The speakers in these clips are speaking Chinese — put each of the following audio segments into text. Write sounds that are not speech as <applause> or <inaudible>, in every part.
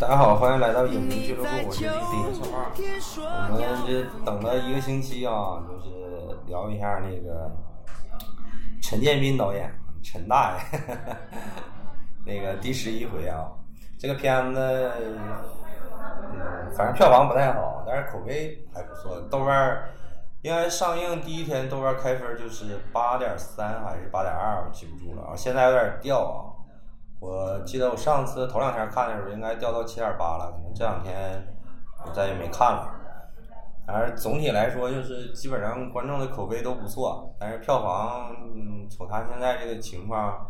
大家好，欢迎来到影迷俱乐部，我是李丁小胖。我们这等了一个星期啊，就是聊一下那个陈建斌导演陈大爷那个第十一回啊。这个片子，嗯，反正票房不太好，但是口碑还不错。豆瓣儿应该上映第一天豆瓣开分就是八点三还是八点二，我记不住了啊。现在有点掉啊。我记得我上次头两天看的时候，应该掉到七点八了，可能这两天我再也没看了。反正总体来说，就是基本上观众的口碑都不错，但是票房，嗯，从他现在这个情况，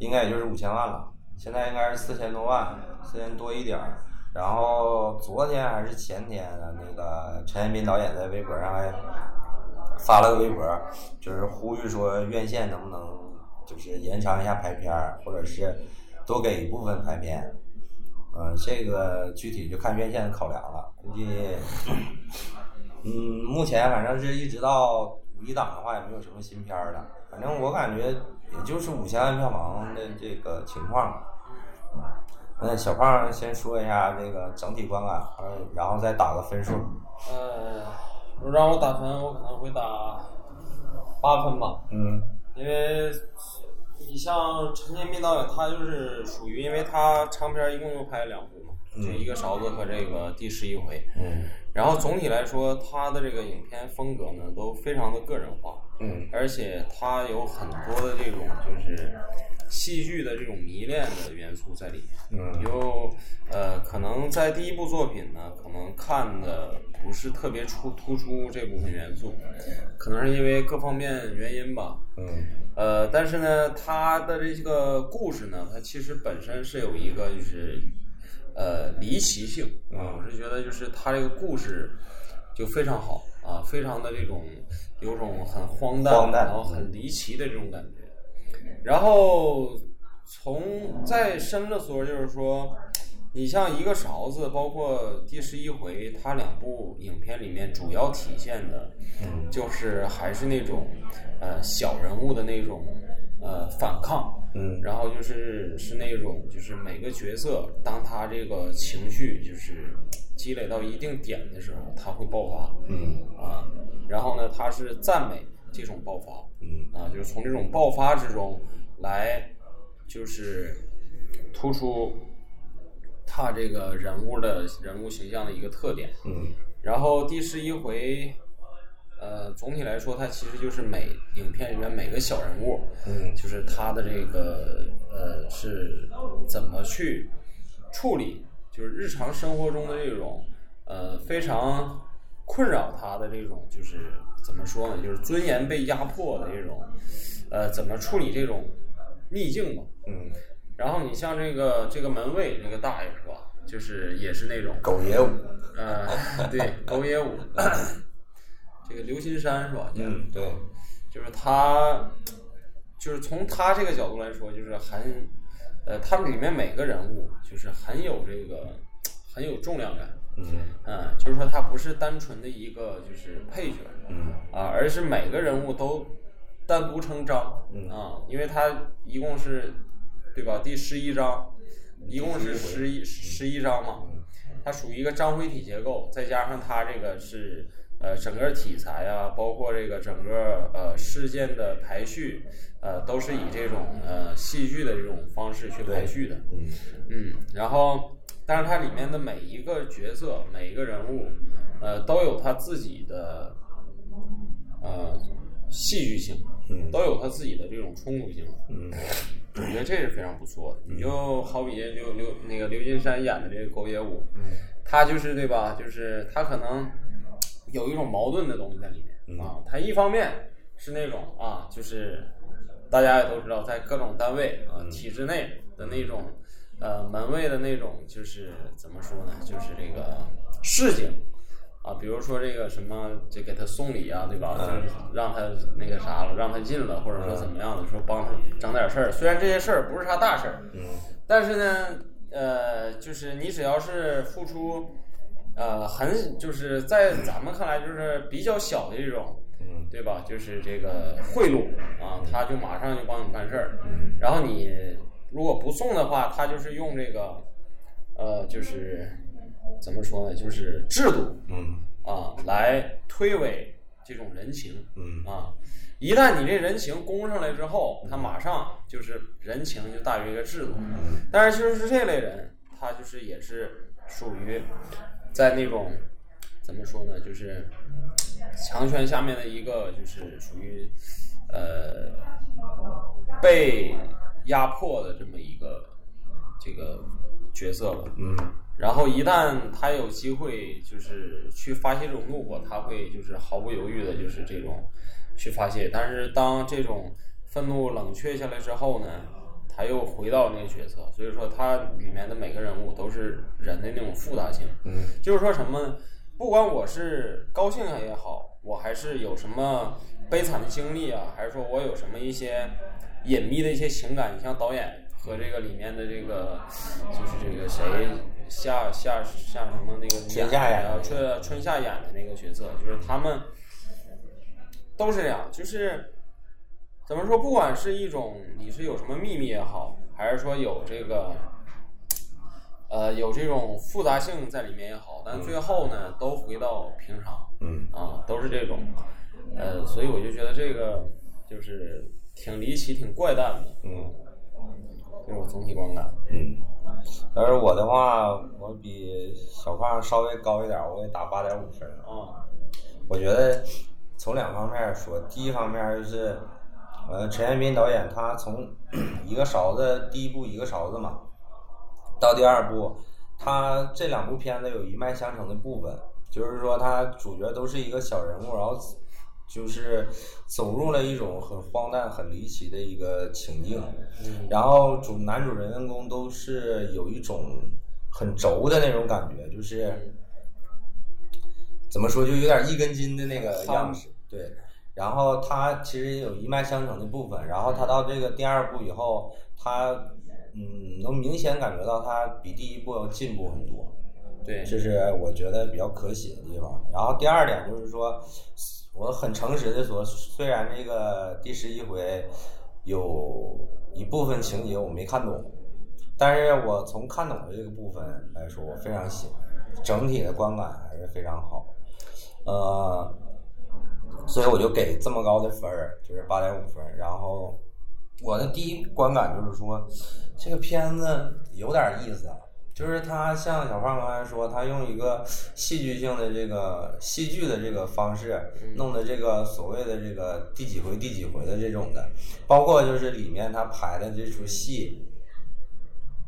应该也就是五千万了。现在应该是四千多万，四千多一点儿。然后昨天还是前天，那个陈建斌导演在微博上还发了个微博，就是呼吁说院线能不能就是延长一下排片儿，或者是。多给一部分排片，嗯，这个具体就看院线的考量了。估计，嗯，目前反正是一直到五一档的话，也没有什么新片儿了。反正我感觉也就是五千万票房的这个情况。那小胖先说一下这个整体观感，嗯，然后再打个分数。呃，如果让我打分，我可能会打八分吧。嗯，因为。你像陈建斌导演，他就是属于，因为他长片一共就拍了两部嘛，就一个勺子和这个第十一回。嗯。然后总体来说，他的这个影片风格呢，都非常的个人化。嗯。而且他有很多的这种就是戏剧的这种迷恋的元素在里面。嗯。有呃，可能在第一部作品呢，可能看的不是特别出突出这部分元素，可能是因为各方面原因吧。嗯。呃，但是呢，他的这个故事呢，它其实本身是有一个就是，呃，离奇性啊。我是觉得就是他这个故事就非常好啊，非常的这种有种很荒诞，然后很离奇的这种感觉。然后从再深的说，就是说，你像一个勺子，包括第十一回，它两部影片里面主要体现的，就是还是那种。呃，小人物的那种呃反抗，嗯，然后就是是那种就是每个角色，当他这个情绪就是积累到一定点的时候，他会爆发，嗯啊，然后呢，他是赞美这种爆发，嗯。啊，就是从这种爆发之中来就是突出他这个人物的人物形象的一个特点，嗯，然后第十一回。呃，总体来说，它其实就是每影片里面每个小人物，嗯，就是他的这个呃是怎么去处理，就是日常生活中的这种呃非常困扰他的这种，就是怎么说呢，就是尊严被压迫的这种，呃，怎么处理这种逆境吧，嗯，然后你像这个这个门卫这个大爷是吧，就是也是那种狗爷舞，呃，对，狗爷舞。<clears throat> 这个刘金山是吧？嗯，对，就是他，就是从他这个角度来说，就是很，呃，他们里面每个人物就是很有这个很有重量感，嗯，嗯，就是说它不是单纯的一个就是配角，嗯，啊，而是每个人物都单独成章，嗯。啊，因为它一共是，对吧？第十一章，一共是十一十一章嘛，它属于一个章回体结构，再加上它这个是。呃，整个题材啊，包括这个整个呃事件的排序，呃，都是以这种呃戏剧的这种方式去排序的。嗯。嗯，然后，但是它里面的每一个角色、每一个人物，呃，都有他自己的呃戏剧性，嗯，都有他自己的这种冲突性。嗯，我觉得这是非常不错的。你就好比刘刘那个刘金山演的这个狗野舞，他就是对吧？就是他可能。有一种矛盾的东西在里面啊，他一方面是那种啊，就是大家也都知道，在各种单位啊、体制内的那种呃门卫的那种，就是怎么说呢，就是这个市井啊，比如说这个什么，就给他送礼啊，对吧？就是让他那个啥了，让他进了，或者说怎么样的，说帮他整点事儿。虽然这些事儿不是啥大事儿，但是呢，呃，就是你只要是付出。呃，很就是在咱们看来就是比较小的这种，对吧？就是这个贿赂啊，他就马上就帮你办事儿，然后你如果不送的话，他就是用这个，呃，就是怎么说呢？就是制度，嗯啊，来推诿这种人情，嗯啊，一旦你这人情攻上来之后，他马上就是人情就大于一个制度。但是就是这类人，他就是也是属于在那种怎么说呢？就是强权下面的一个，就是属于呃被压迫的这么一个这个角色了。嗯然后一旦他有机会，就是去发泄这种怒火，他会就是毫不犹豫的，就是这种去发泄。但是当这种愤怒冷却下来之后呢，他又回到那个角色。所以说，他里面的每个人物都是人的那种复杂性。嗯就是说什么，不管我是高兴也好，我还是有什么悲惨的经历啊，还是说我有什么一些隐秘的一些情感，你像导演和这个里面的这个，就是这个谁夏夏夏什么那个春夏演的啊春春夏演的那个角色，就是他们都是这样，就是怎么说，不管是一种你是有什么秘密也好，还是说有这个。呃，有这种复杂性在里面也好，但最后呢，都回到平常嗯啊，都是这种，呃，所以我就觉得这个就是挺离奇、挺怪诞的，嗯这是我总体观感。嗯。但是我的话，我比小胖稍微高一点，我给打八点五分。啊，我觉得从两方面说，第一方面就是，呃，陈彦斌导演他从一个勺子第一部一个勺子嘛，到第二部，他这两部片子有一脉相承的部分，就是说他主角都是一个小人物，然后就是走入了一种很荒诞、很离奇的一个情境，然后主男主人公都是有一种很轴的那种感觉，就是。怎么说，就有点一根筋的那个样式，对。然后他其实也有一脉相承的部分，然后他到这个第二部以后，他嗯能明显感觉到他比第一部要进步很多，对，这是我觉得比较可喜的地方。然后第二点就是说，我很诚实的说，虽然这个第十一回有一部分情节我没看懂，但是我从看懂的这个部分来说，我非常喜欢，整体的观感还是非常好。呃，所以我就给这么高的分儿，就是八点五分。然后我的第一观感就是说，这个片子有点意思啊，就是他像小胖刚才说，他用一个戏剧性的这个戏剧的这个方式，弄的这个所谓的这个第几回第几回的这种的，包括就是里面他排的这出戏。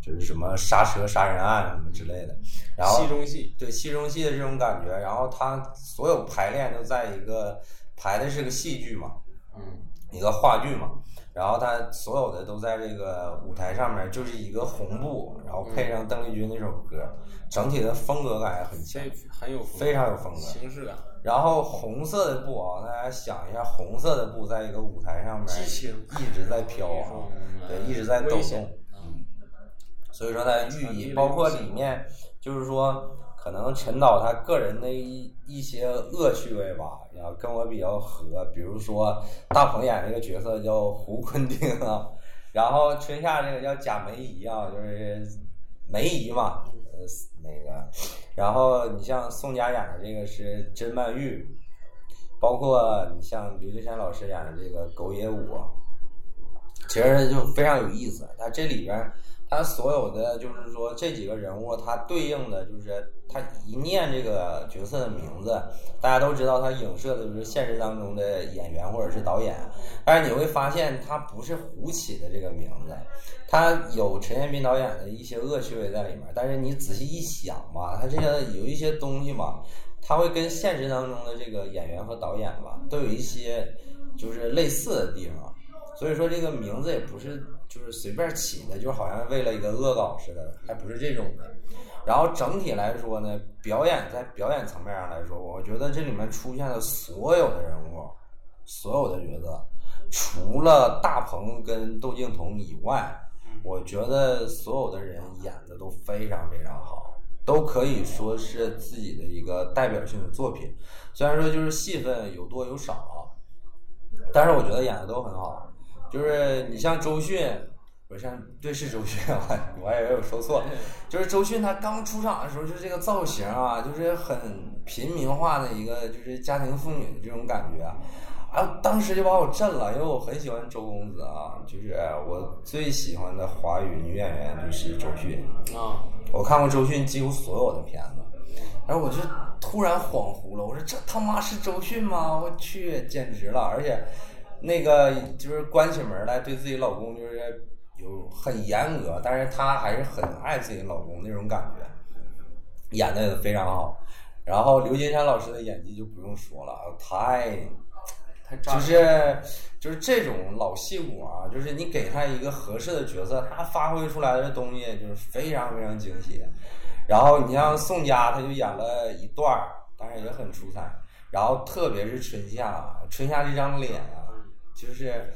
就是什么刹车杀人案什么之类的，然后戏中戏，对戏中戏的这种感觉，然后他所有排练都在一个排的是个戏剧嘛，嗯，一个话剧嘛，然后他所有的都在这个舞台上面，就是一个红布，然后配上邓丽君那首歌，整体的风格感很强，很有非常有风格。形式感，然后红色的布啊，大家想一下，红色的布在一个舞台上面一直在飘啊，对，一直在抖动。所以说它寓意，包括里面就是说，可能陈导他个人的一一些恶趣味吧，然后跟我比较合。比如说大鹏演这个角色叫胡坤丁啊，<laughs> 然后春夏这个叫贾梅姨啊，就是梅姨嘛，呃那个，然后你像宋佳演的这个是甄曼玉，包括你像刘德山老师演的这个狗野武，其实就非常有意思。他这里边。他所有的就是说这几个人物，他对应的就是他一念这个角色的名字，大家都知道他影射的就是现实当中的演员或者是导演。但是你会发现，他不是胡起的这个名字，他有陈彦斌导演的一些恶趣味在里面。但是你仔细一想吧，他这个有一些东西吧，他会跟现实当中的这个演员和导演吧，都有一些就是类似的地方。所以说这个名字也不是。就是随便起的，就好像为了一个恶搞似的，还不是这种的。然后整体来说呢，表演在表演层面上来说，我觉得这里面出现的所有的人物，所有的角色，除了大鹏跟窦靖童以外，我觉得所有的人演的都非常非常好，都可以说是自己的一个代表性的作品。虽然说就是戏份有多有少，但是我觉得演的都很好。就是你像周迅，我像对是周迅，<laughs> 我我还以为我说错，就是周迅她刚出场的时候，就这个造型啊，就是很平民化的一个，就是家庭妇女的这种感觉，啊，当时就把我震了，因为我很喜欢周公子啊，就是我最喜欢的华语女演员就是周迅。啊，我看过周迅几乎所有的片子，然后我就突然恍惚了，我说这他妈是周迅吗？我去，简直了，而且那个就是关起门来对自己老公就是。有很严格，但是她还是很爱自己老公那种感觉，演的也非常好。然后刘金山老师的演技就不用说了，太，太就是就是这种老戏骨啊，就是你给他一个合适的角色，他发挥出来的东西就是非常非常惊喜。然后你像宋佳，他就演了一段儿，当然也很出彩。然后特别是春夏，春夏这张脸啊，就是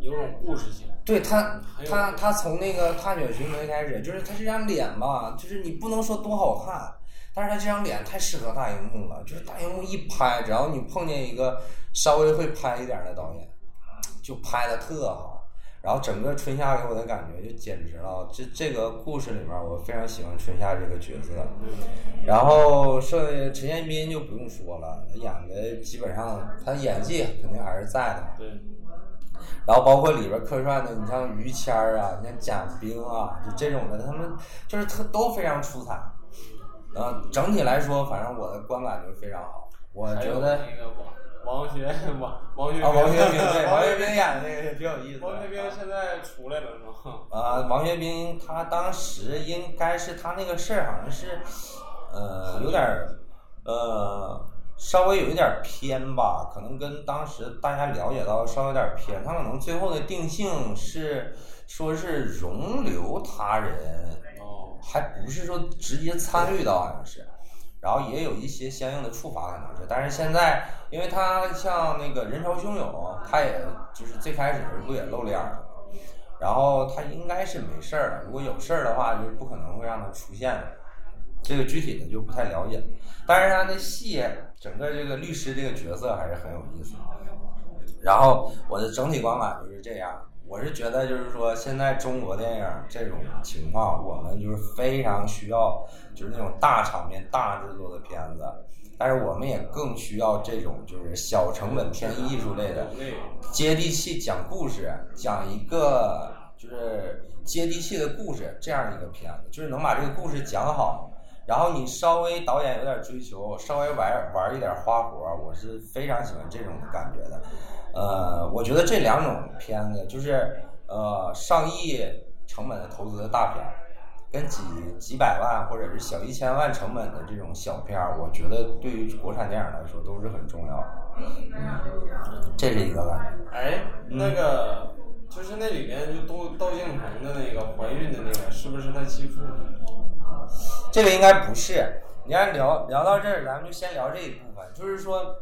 有种故事性。对他，他他从那个踏雪寻梅开始，就是他这张脸吧，就是你不能说多好看，但是他这张脸太适合大荧幕了，就是大荧幕一拍，只要你碰见一个稍微会拍一点的导演，就拍的特好。然后整个春夏给我的感觉就简直了，这这个故事里面我非常喜欢春夏这个角色。然后剩下陈建斌就不用说了，他演的基本上他演技肯定还是在的。对。然后包括里边客串的，你像于谦儿啊，你像贾冰啊，就这种的，他们就是特都非常出彩。呃，整体来说，反正我的观感就非常好。我觉得那个王王学王王学啊，王学兵对王学兵演的那个也挺有意思。王学兵现在出来了是吗？啊，王学兵他当时应该是他那个事儿，好像是呃有点呃。稍微有一点偏吧，可能跟当时大家了解到稍微有点偏。他可能最后的定性是说是容留他人，哦，还不是说直接参与到好像是，然后也有一些相应的处罚可能是。但是现在，因为他像那个人潮汹涌，他也就是最开始不也露脸了，然后他应该是没事儿了。如果有事儿的话，就是不可能会让他出现的。这个具体的就不太了解，但是他的戏，整个这个律师这个角色还是很有意思。然后我的整体观感就是这样，我是觉得就是说，现在中国电影这种情况，我们就是非常需要就是那种大场面、大制作的片子，但是我们也更需要这种就是小成本偏艺术类的、接地气讲故事、讲一个就是接地气的故事这样一个片子，就是能把这个故事讲好。然后你稍微导演有点追求，稍微玩玩一点花活，我是非常喜欢这种感觉的。呃，我觉得这两种片子就是呃上亿成本的投资的大片，跟几几百万或者是小一千万成本的这种小片儿，我觉得对于国产电影来说都是很重要的。这是一个感觉。哎，那个就是那里面就窦窦靖童的那个怀孕的那个，是不是他继父？这个应该不是。你看聊聊到这儿，咱们就先聊这一部分。就是说，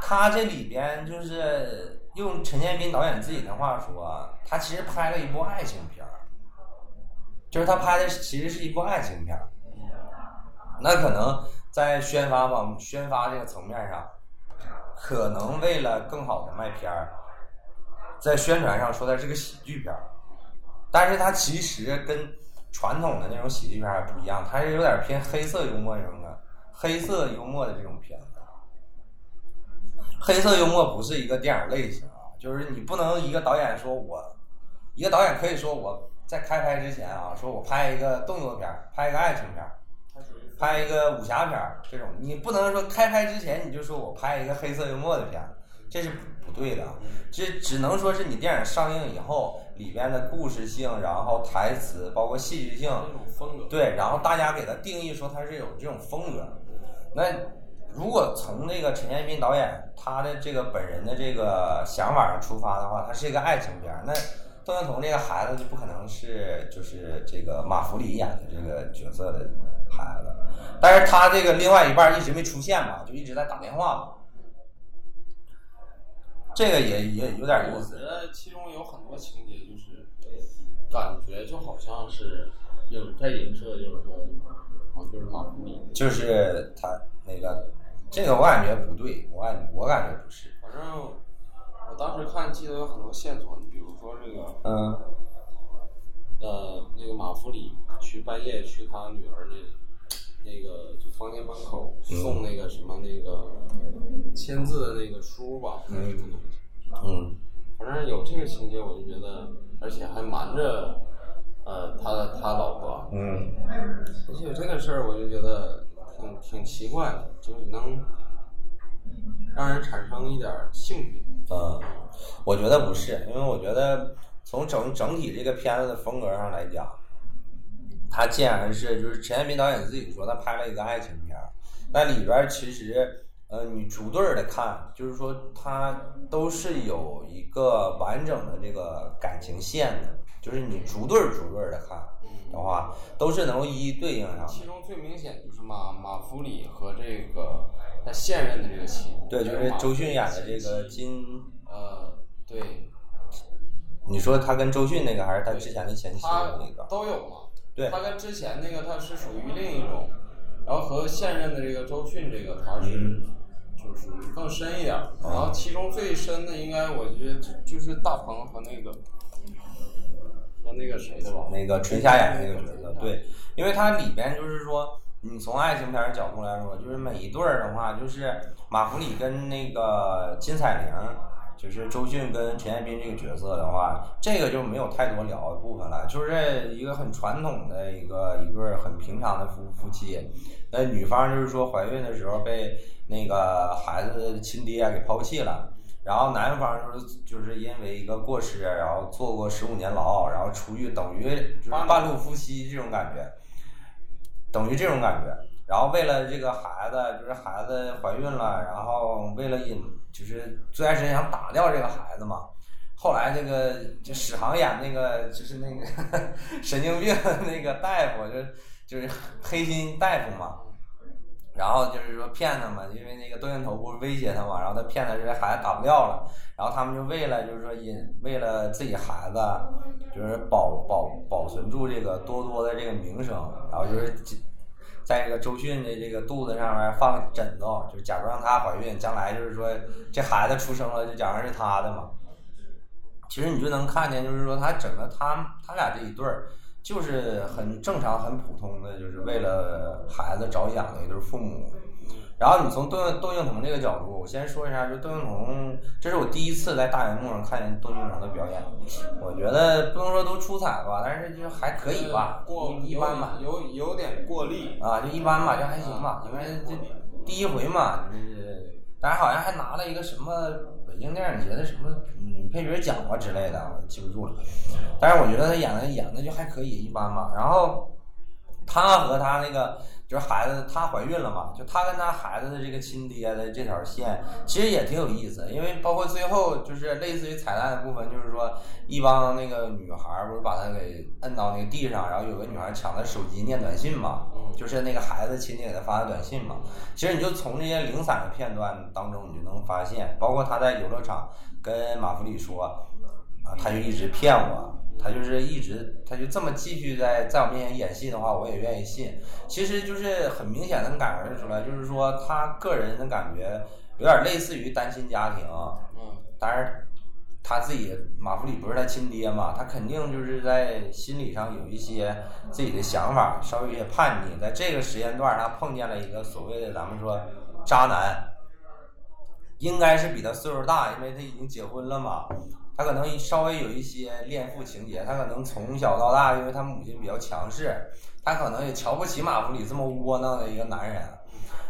他这里边就是用陈建斌导演自己的话说，他其实拍了一部爱情片儿，就是他拍的其实是一部爱情片儿。那可能在宣发方宣发这个层面上，可能为了更好的卖片儿，在宣传上说它是个喜剧片儿，但是它其实跟传统的那种喜剧片还不一样，它是有点偏黑色幽默那种的，黑色幽默的这种片子。黑色幽默不是一个电影类型啊，就是你不能一个导演说我，一个导演可以说我在开拍之前啊，说我拍一个动作片，拍一个爱情片，拍一个武侠片这种，你不能说开拍之前你就说我拍一个黑色幽默的片，这是不对的，这只能说是你电影上映以后。里边的故事性，然后台词，包括戏剧性，对，然后大家给他定义说它是有这种风格。那如果从那个陈建斌导演他的这个本人的这个想法上出发的话，他是一个爱情片，那窦靖童这个孩子就不可能是就是这个马福里演的这个角色的孩子，但是他这个另外一半一直没出现嘛，就一直在打电话。这个也也有点意思。我觉得其中有很多情节，就是感觉就好像是有在影射，就是说，就是马福里，就是他那个，这个我感觉不对，我感我感觉不是。反正我当时看，记得有很多线索，你比如说这个，嗯，呃，那个马弗里去半夜去他女儿那那个就房间门口送那个什么那个签字的那个书吧，还是什么东西？嗯，反正有这个情节，我就觉得，而且还瞒着呃他的他老婆，嗯，而且这个事儿我就觉得挺奇怪的，就是能让人产生一点兴趣。嗯，我觉得不是，因为我觉得从整整体这个片子的风格上来讲，它既然是就是陈建斌导演自己说他拍了一个爱情片，那里边其实呃你逐对的看，就是说它都是有一个完整的这个感情线的，就是你逐对逐对的看的话，都是能够一一对应上的。其中最明显就是马马弗里和这个他现任的这个妻，对，就是周迅演的这个金，呃，对，你说他跟周迅那个，还是他之前的前妻的那个？都有嘛。对。他跟之前那个他是属于另一种，然后和现任的这个周迅这个他是、嗯。就是更深一点，然后其中最深的应该我觉得就就是大鹏和那个和那个谁的吧，那个春夏演的那个角色，对，因为它里边就是说，你从爱情片的角度来说，就是每一对儿的话，就是马福里跟那个金彩玲，就是周迅跟陈彦斌这个角色的话，这个就没有太多聊的部分了，就是一个很传统的一个一对很平常的夫夫妻，那女方就是说怀孕的时候被那个孩子的亲爹给抛弃了。然后男方就是就是因为一个过失，然后坐过十五年牢，然后出狱，等于就是半路夫妻这种感觉，等于这种感觉。然后为了这个孩子，就是孩子怀孕了，然后为了引，就是最开始想打掉这个孩子嘛。后来那个就史航演那个就是那个 <laughs> 神经病那个大夫，就就是黑心大夫嘛。然后就是说骗他嘛，因为那个窦靖童不是威胁他嘛，然后他骗他这孩子打不掉了，然后他们就为了就是说引为了自己孩子，就是保保保存住这个多多的这个名声，然后就是在这个周迅的这个肚子上面放枕头，就是假装她怀孕，将来就是说这孩子出生了就假装是她的嘛。其实你就能看见，就是说他整个他他俩这一对儿。就是很正常、很普通的，就是为了孩子着想的一对父母。然后你从窦窦靖童这个角度，我先说一下，就窦靖童，这是我第一次在大荧幕上看见窦靖童的表演。我觉得不能说都出彩吧，但是就还可以吧，过一般吧，有有点过力啊，就一般吧，就还行吧，因为这第一回嘛，就是，当然好像还拿了一个什么北京电影节的什么女配角奖吧之类的，我记不住了。但是我觉得他演的演的就还可以，一般吧。然后他和他那个就是孩子，她怀孕了嘛，就他跟他孩子的这个亲爹的这条线，其实也挺有意思。因为包括最后就是类似于彩蛋的部分，就是说一帮那个女孩不是把他给摁到那个地上，然后有个女孩抢他手机念短信嘛，就是那个孩子亲戚给他发的短信嘛。其实你就从这些零散的片段当中，你就能发现，包括他在游乐场跟马弗里说啊，他就一直骗我。他就是一直，他就这么继续在在我面前演戏的话，我也愿意信。其实就是很明显能感觉出来，就是说他个人的感觉有点类似于单亲家庭。嗯，当然他自己马弗里不是他亲爹嘛，他肯定就是在心理上有一些自己的想法，稍微有些叛逆。在这个时间段，他碰见了一个所谓的咱们说渣男，应该是比他岁数大，因为他已经结婚了嘛。他可能稍微有一些恋父情节，他可能从小到大，因为他母亲比较强势，他可能也瞧不起马弗里这么窝囊的一个男人，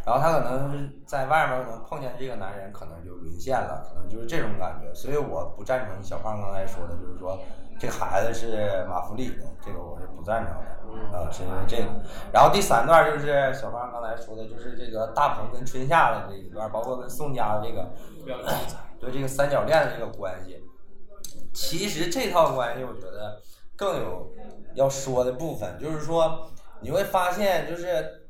然后他可能在外面可能碰见这个男人，可能就沦陷了，可能就是这种感觉。所以我不赞成小胖刚才说的，就是说这个孩子是马弗里的，这个我是不赞成的，啊，是因为这个。然后第三段就是小胖刚才说的，就是这个大鹏跟春夏的这一段，包括跟宋佳的这个，对这个三角恋的这个关系。其实这套关系，我觉得更有要说的部分，就是说你会发现，就是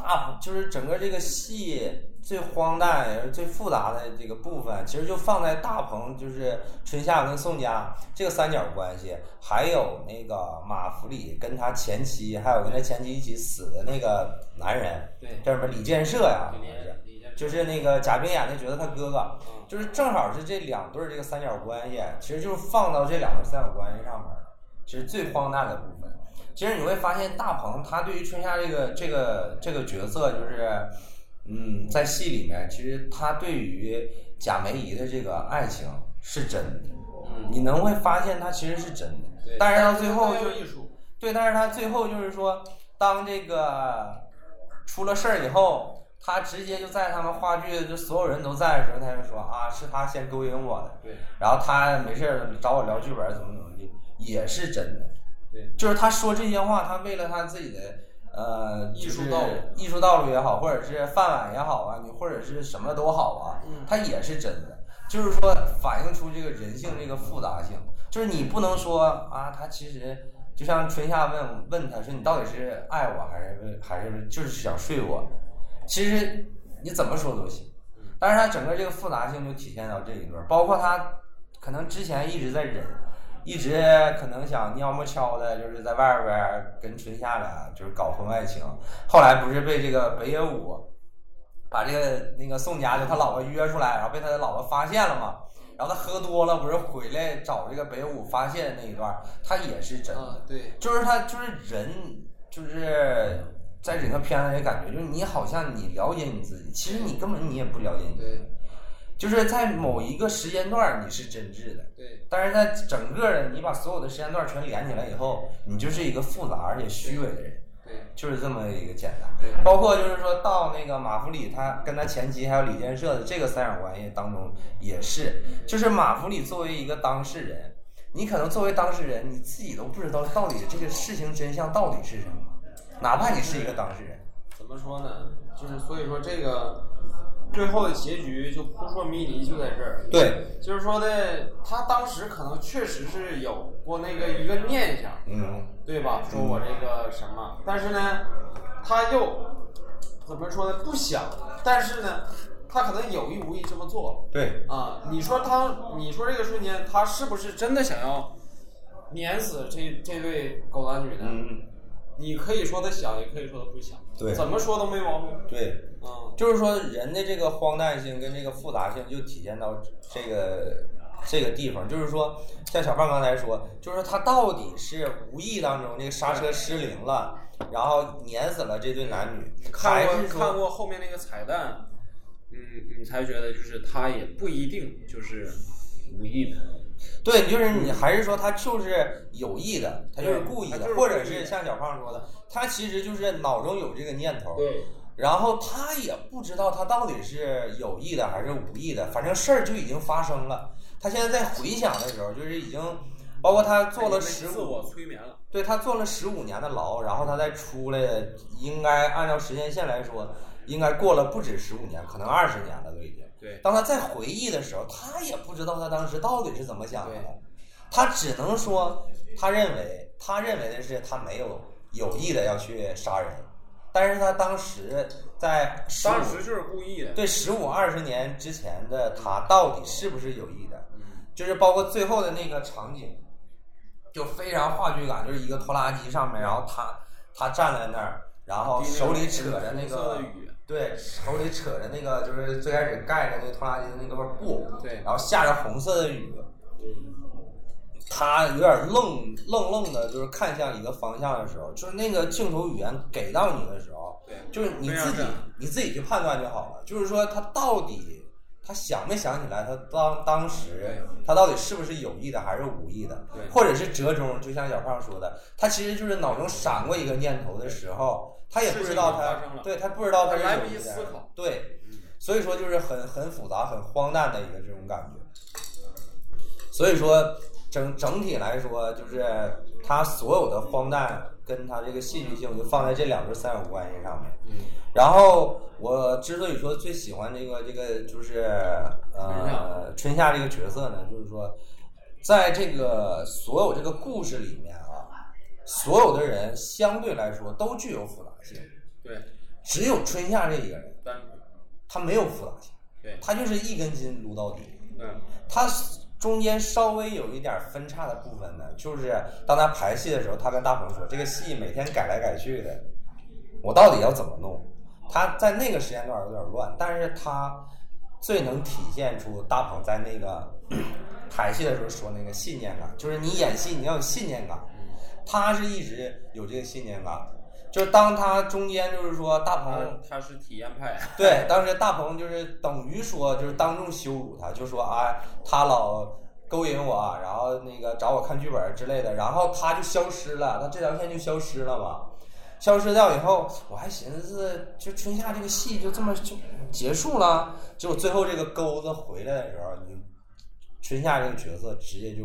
大，就是整个这个戏最荒诞也是最复杂的这个部分，其实就放在大鹏，就是春夏跟宋佳这个三角关系，还有那个马弗里跟他前妻，还有跟他前妻一起死的那个男人，对，叫什么李建设呀？就是那个贾冰演的，觉得他哥哥，就是正好是这两对这个三角关系，其实就是放到这两个三角关系上面，其实最荒诞的部分。其实你会发现，大鹏他对于春夏这个这个这个角色，就是嗯，在戏里面，其实他对于贾梅姨的这个爱情是真的，你能会发现他其实是真的。但是到最后就艺术，对，但是他最后就是说，当这个出了事儿以后。他直接就在他们话剧就所有人都在的时候，他就说啊，是他先勾引我的。对。然后他没事找我聊剧本，怎么怎么地，也是真的。对。就是他说这些话，他为了他自己的呃艺术道路，艺术道路也好，或者是饭碗也好啊，你或者是什么都好啊，他也是真的。就是说反映出这个人性这个复杂性，就是你不能说啊，他其实就像春夏问问他说你到底是爱我还是还是就是想睡我。其实你怎么说都行，但是他整个这个复杂性就体现到这一段，包括他可能之前一直在忍，一直可能想尿么敲的，就是在外边跟春夏俩就是搞婚外情，后来不是被这个北野武把这个那个宋佳就他老婆约出来，然后被他的老婆发现了嘛，然后他喝多了不是回来找这个北野武发现那一段，他也是真的，对，就是他就是人就是。在整个片子里感觉，就是你好像你了解你自己，其实你根本你也不了解你。对。就是在某一个时间段你是真挚的。对。但是在整个的你把所有的时间段全连起来以后，你就是一个复杂而且虚伪的人。对。就是这么一个简单。对。包括就是说到那个马弗里，他跟他前妻还有李建设的这个三角关系当中，也是，就是马弗里作为一个当事人，你可能作为当事人，你自己都不知道到底这个事情真相到底是什么。哪怕你是一个当事人，怎么说呢？就是所以说这个最后的结局就扑朔迷离就在这儿。对，就是说的他当时可能确实是有过那个一个念想，嗯，对吧？说我这个什么，但是呢，他又怎么说呢？不想，但是呢，他可能有意无意这么做。对，啊，你说他，你说这个瞬间，他是不是真的想要碾死这这对狗男女呢？嗯。你可以说他想，也可以说他不想，对，怎么说都没毛病。对，嗯，就是说人的这个荒诞性跟这个复杂性就体现到这个这个地方，就是说像小胖刚才说，就是说他到底是无意当中这个刹车失灵了，然后碾死了这对男女，还是看过后面那个彩蛋，嗯，你才觉得就是他也不一定就是无意的。对，就是你还是说他就是有意的，他就是故意的，或者是像小胖说的，他其实就是脑中有这个念头，对，然后他也不知道他到底是有意的还是无意的，反正事儿就已经发生了。他现在在回想的时候，就是已经，包括他坐了十五，催眠了，对他坐了十五年的牢，然后他再出来，应该按照时间线来说，应该过了不止十五年，可能二十年了都已经。对，当他再回忆的时候，他也不知道他当时到底是怎么想的，他只能说，他认为，他认为的是他没有有意的要去杀人，但是他当时在当时就是故意的，对，十五二十年之前的他到底是不是有意的？就是包括最后的那个场景，就非常话剧感，就是一个拖拉机上面，然后他他站在那儿，然后手里扯着那个。对，手里扯着那个，就是最开始盖着那个拖拉机的那块布，对，然后下着红色的雨，他有点愣愣愣的，就是看向一个方向的时候，就是那个镜头语言给到你的时候，对，就是你自己你自己去判断就好了。就是说他到底他想没想起来，他当当时他到底是不是有意的还是无意的，或者是折中？就像小胖说的，他其实就是脑中闪过一个念头的时候。他也不知道他，对他不知道他是有意的，对，所以说就是很很复杂、很荒诞的一个这种感觉。所以说整整体来说，就是他所有的荒诞跟他这个戏剧性就放在这两对三角关系上面。然后我之所以说最喜欢这个这个就是呃春夏这个角色呢，就是说在这个所有这个故事里面啊，所有的人相对来说都具有复杂性。对，只有春夏这一个人，他没有复杂性，对，他就是一根筋撸到底。嗯，他中间稍微有一点分叉的部分呢，就是当他排戏的时候，他跟大鹏说：“这个戏每天改来改去的，我到底要怎么弄？”他在那个时间段有点乱，但是他最能体现出大鹏在那个排戏的时候说那个信念感，就是你演戏你要有信念感。他是一直有这个信念感。就是当他中间就是说大鹏，他是体验派。<laughs> 对，当时大鹏就是等于说就是当众羞辱他，就说啊，他老勾引我，然后那个找我看剧本之类的，然后他就消失了，他这条线就消失了嘛。消失掉以后，我还寻思，就春夏这个戏就这么就结束了。结果最后这个钩子回来的时候，你春夏这个角色直接就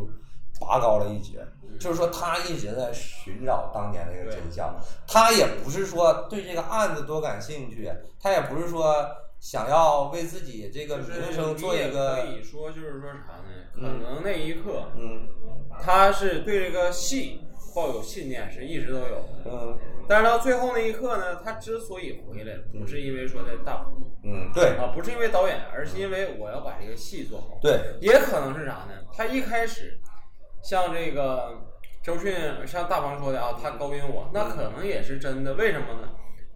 拔高了一截。就是说，他一直在寻找当年那个真相。他也不是说对这个案子多感兴趣，他也不是说想要为自己这个名声做一个。可以说，就是说啥呢？可能那一刻，嗯，他是对这个戏抱有信念，是一直都有。嗯。但是到最后那一刻呢，他之所以回来，不是因为说在大鹏，嗯，对啊，不是因为导演，而是因为我要把这个戏做好。对。也可能是啥呢？他一开始。像这个周迅，像大鹏说的啊，他勾引我，那可能也是真的。为什么呢？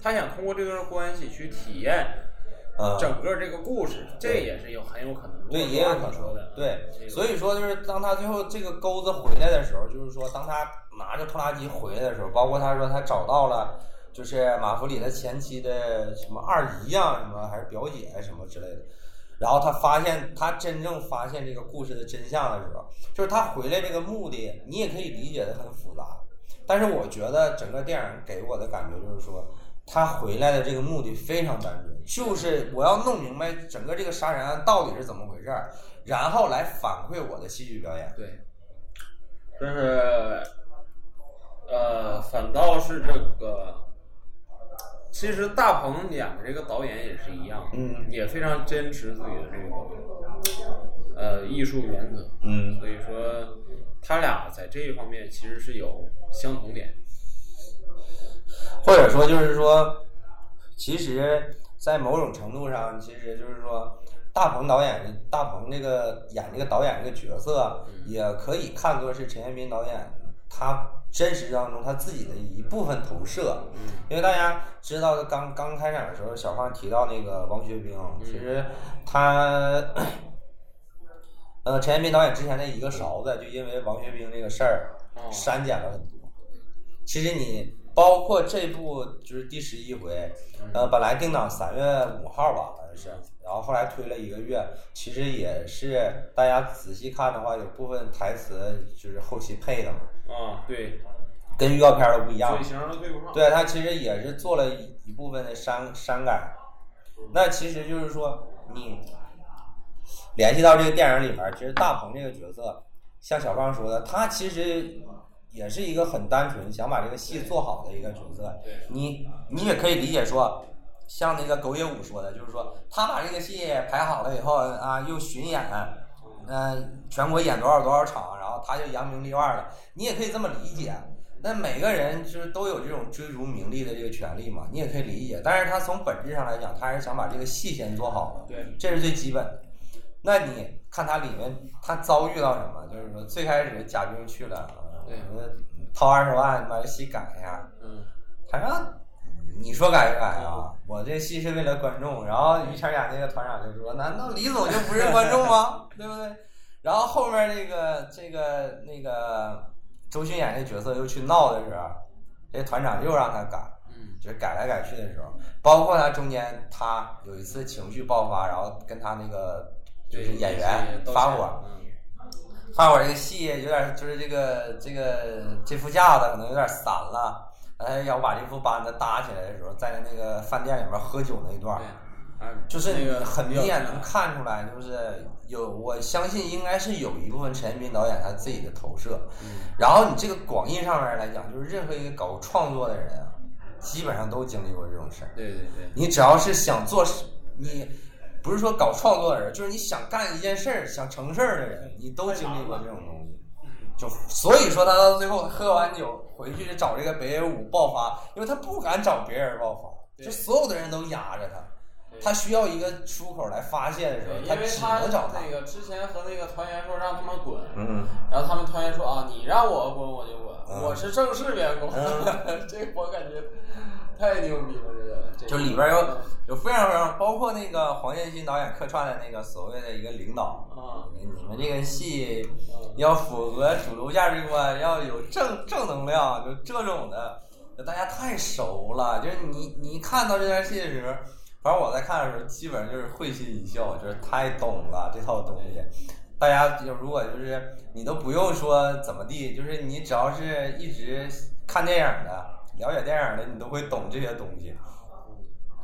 他想通过这段关系去体验整个这个故事，这也是有很有可能。对，也有可能的。对，所以说就是当他最后这个钩子回来的时候，就是说当他拿着拖拉机回来的时候，包括他说他找到了，就是马弗里的前妻的什么二姨呀，什么还是表姐什么之类的。然后他发现，他真正发现这个故事的真相的时候，就是他回来这个目的，你也可以理解的很复杂。但是我觉得整个电影给我的感觉就是说，他回来的这个目的非常单纯，就是我要弄明白整个这个杀人案到底是怎么回事儿，然后来反馈我的戏剧表演。对，就是，呃，反倒是这个。其实大鹏演的这个导演也是一样，嗯，也非常坚持自己的这个呃艺术原则，嗯，所以说他俩在这一方面其实是有相同点，或者说就是说，其实，在某种程度上，其实就是说，大鹏导演大鹏这个演这个导演这个角色，也可以看作是陈彦斌导演他。真实当中他自己的一部分投射，因为大家知道刚刚开场的时候，小胖提到那个王学兵，其实他，<clears throat> 呃，陈彦斌导演之前的一个勺子，就因为王学兵这个事儿删减了很多。其实你包括这部就是第十一回，呃，本来定档三月五号吧，好像是，然后后来推了一个月，其实也是大家仔细看的话，有部分台词就是后期配的嘛。啊，对，跟预告片都不一样。嘴型都对不上。对他其实也是做了一一部分的删删改。那其实就是说，你联系到这个电影里面，其实大鹏这个角色，像小胖说的，他其实也是一个很单纯想把这个戏做好的一个角色。你你也可以理解说，像那个狗野武说的，就是说他把这个戏排好了以后啊，又巡演。嗯，全国演多少多少场，然后他就扬名立万了。你也可以这么理解。那每个人就是都有这种追逐名利的这个权利嘛，你也可以理解。但是他从本质上来讲，他还是想把这个戏先做好了。对，这是最基本的。那你看他里面他遭遇到什么？就是说最开始贾冰去了，对，掏二十万把这戏改一下。嗯，他说你说改就改啊？我这戏是为了观众。然后于谦演那个团长就说：“难道李总就不是观众吗？<laughs> 对不对？”然后后面那个这个那个周迅演这角色又去闹的时候，这团长又让他改，就是改来改去的时候，包括他中间他有一次情绪爆发，然后跟他那个就是演员发火，发我这个戏有点就是这个这个这副架子可能有点散了。哎，要把这副班子搭起来的时候，在那个饭店里面喝酒那一段，就是很明显能看出来，就是有我相信应该是有一部分陈斌导演他自己的投射。然后你这个广义上面来讲，就是任何一个搞创作的人啊，基本上都经历过这种事儿。对对对。你只要是想做，你不是说搞创作的人，就是你想干一件事儿、想成事儿的人，你都经历过这种东西。就所以说，他到最后喝完酒回去找这个北野武爆发，因为他不敢找别人爆发，就所有的人都压着他，他需要一个出口来发泄的时候，他只能找那个之前和那个团员说让他们滚，嗯，然后他们团员说啊，你让我滚我就滚，我是正式员工，<laughs> 这我感觉太牛逼了，这个就里边有有非常非常包括那个黄建新导演客串的那个所谓的一个领导啊，你们这个戏要符合主流价值观，要有正正能量，就这种的，就大家太熟了，就是你你看到这段戏的时候，反正我在看的时候，基本上就是会心一笑，就是太懂了这套东西。大家就如果就是你都不用说怎么地，就是你只要是一直看电影的、了解电影的，你都会懂这些东西，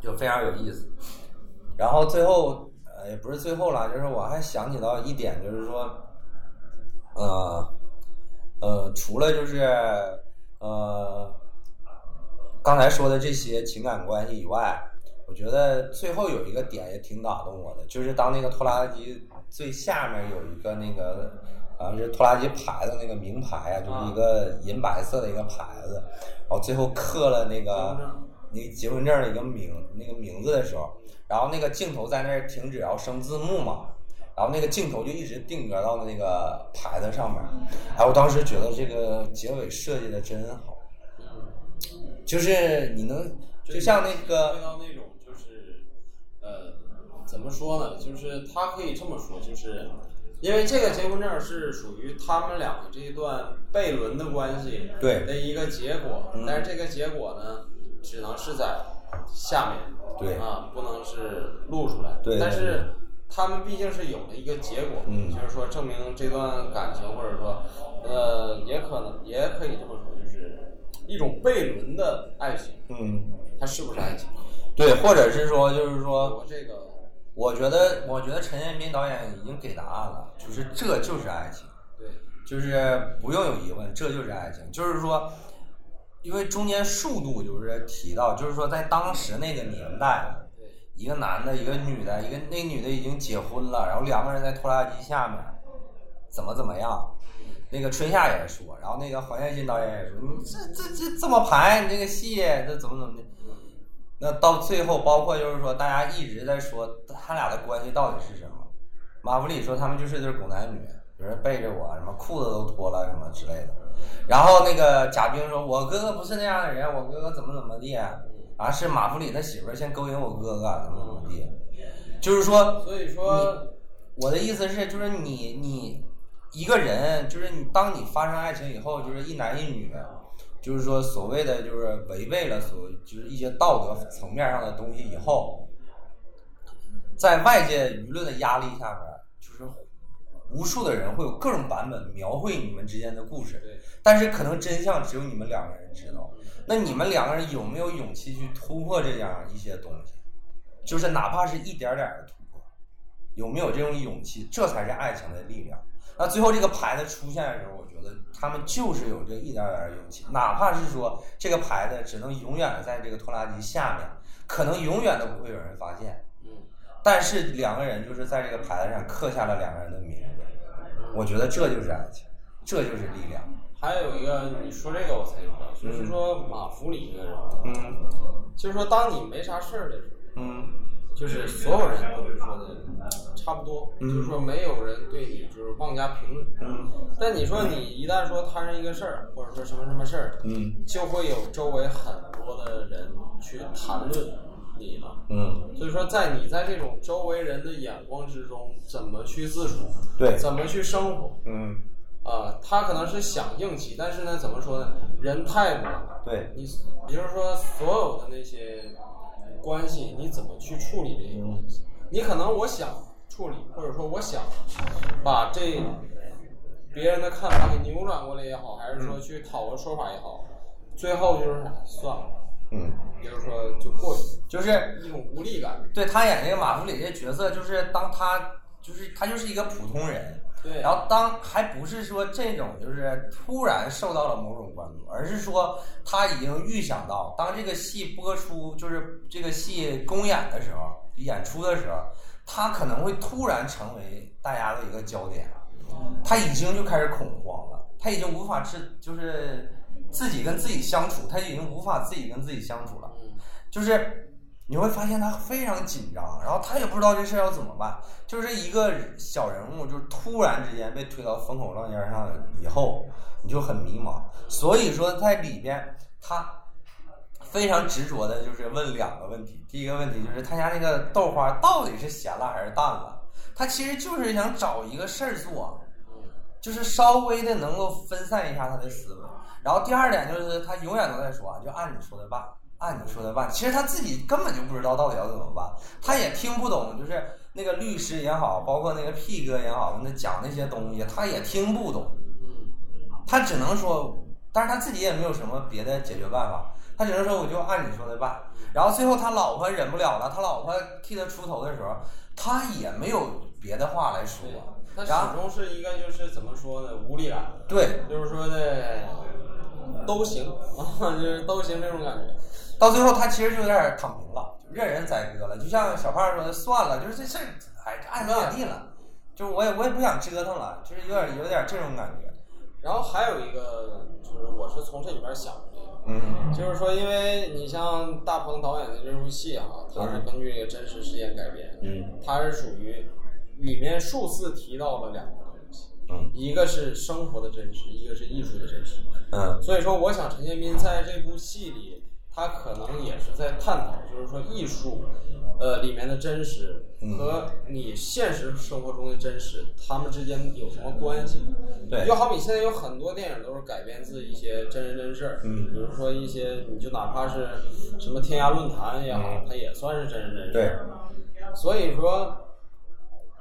就非常有意思。然后最后呃也不是最后了，就是我还想起到一点，就是说，呃呃，除了就是呃刚才说的这些情感关系以外，我觉得最后有一个点也挺打动我的，就是当那个拖拉机。最下面有一个那个，好像是拖拉机牌子那个名牌啊，就是一个银白色的一个牌子，然后最后刻了那个那个结婚证的一个名那个名字的时候，然后那个镜头在那儿停止，然后升字幕嘛，然后那个镜头就一直定格到那个牌子上面，哎，我当时觉得这个结尾设计的真好，就是你能就像那个。怎么说呢？就是他可以这么说，就是因为这个结婚证是属于他们两个这一段悖论的关系的一个结果，但是这个结果呢，只能是在下面，对啊，不能是露出来。对，但是他们毕竟是有了一个结果，就是说证明这段感情，或者说，呃，也可能也可以这么说，就是一种悖论的爱情。嗯，它是不是爱情？对，或者是说，就是说我这个。我觉得，我觉得陈建斌导演已经给答案了，就是这就是爱情，对，就是不用有疑问，这就是爱情。就是说，因为中间速度就是提到，就是说在当时那个年代，一个男的，一个女的，一个那女的已经结婚了，然后两个人在拖拉机下面，怎么怎么样？那个春夏也说，然后那个黄建新导演也说，你这这这这么排，你这个戏这怎么怎么的？那到最后，包括就是说，大家一直在说他俩的关系到底是什么？马弗里说他们就是对狗男女，有人背着我，什么裤子都脱了什么之类的。然后那个贾冰说：“我哥哥不是那样的人，我哥哥怎么怎么地啊？是马弗里他媳妇先勾引我哥哥，怎么怎么地？就是说，所以说，我的意思是，就是你你一个人，就是你当你发生爱情以后，就是一男一女。”就是说，所谓的就是违背了所就是一些道德层面上的东西以后，在外界舆论的压力下边，就是无数的人会有各种版本描绘你们之间的故事，但是可能真相只有你们两个人知道。那你们两个人有没有勇气去突破这样一些东西？就是哪怕是一点点的突破，有没有这种勇气？这才是爱情的力量。那最后这个牌子出现的时候，我觉得他们就是有这一点点的勇气，哪怕是说这个牌子只能永远在这个拖拉机下面，可能永远都不会有人发现。嗯。但是两个人就是在这个牌子上刻下了两个人的名字，我觉得这就是爱情，这就是力量。还有一个，你说这个我才知道，就是说马弗里这个人，嗯，就是说当你没啥事儿的时候，嗯。就是所有人都是说的差不多，就是说没有人对你就是妄加评论。嗯。但你说你一旦说摊上一个事儿，或者说什么什么事儿，嗯，就会有周围很多的人去谈论你了。嗯。所以说，在你在这种周围人的眼光之中，怎么去自处？对。怎么去生活？嗯。啊，他可能是想硬气，但是呢，怎么说呢？人太多了。对。你也就是说，所有的那些。关系你怎么去处理这些关系？你可能我想处理，或者说我想把这别人的看法给扭转过来也好，还是说去讨个说法也好，最后就是算了。嗯，也就是说就过去，就是一种无力感。对他演那个马弗里这角色，就是当他就是他就是一个普通人。然后当还不是说这种就是突然受到了某种关注，而是说他已经预想到，当这个戏播出就是这个戏公演的时候，演出的时候，他可能会突然成为大家的一个焦点，他已经就开始恐慌了，他已经无法是就是自己跟自己相处，他已经无法自己跟自己相处了，就是。你会发现他非常紧张，然后他也不知道这事要怎么办。就是一个小人物，就是突然之间被推到风口浪尖上以后，你就很迷茫。所以说，在里边他非常执着的，就是问两个问题。第一个问题就是他家那个豆花到底是咸了还是淡了？他其实就是想找一个事儿做，就是稍微的能够分散一下他的思维。然后第二点就是他永远都在说，就按你说的办，按你说的办。其实他自己根本就不知道到底要怎么办，他也听不懂，就是那个律师也好，包括那个 P 哥也好，那讲那些东西，他也听不懂。他只能说，但是他自己也没有什么别的解决办法，他只能说我就按你说的办。然后最后他老婆忍不了了，他老婆替他出头的时候，他也没有别的话来说。他始终是一个就是怎么说呢，无力感。对，就是说的都行啊，<laughs> 就是都行这种感觉。到最后他其实就有点躺平了，就任人宰割了。就像小胖说的，算了，就是这事儿，哎，按咋咋地了，就是我也我也不想折腾了，就是有点有点这种感觉。然后还有一个就是，我是从这里边想的，嗯，就是说，因为你像大鹏导演的这部戏哈，它是根据这个真实事件改编，嗯，它是属于里面数次提到了两个东西，嗯，一个是生活的真实，一个是艺术的真实，嗯，所以说，我想陈建斌在这部戏里，他可能也是在探讨，就是说艺术。呃，里面的真实和你现实生活中的真实，他们之间有什么关系？对，就好比现在有很多电影都是改编自一些真人真事儿，嗯，比如说一些，你就哪怕是什么天涯论坛也好，它也算是真人真事儿。对，所以说，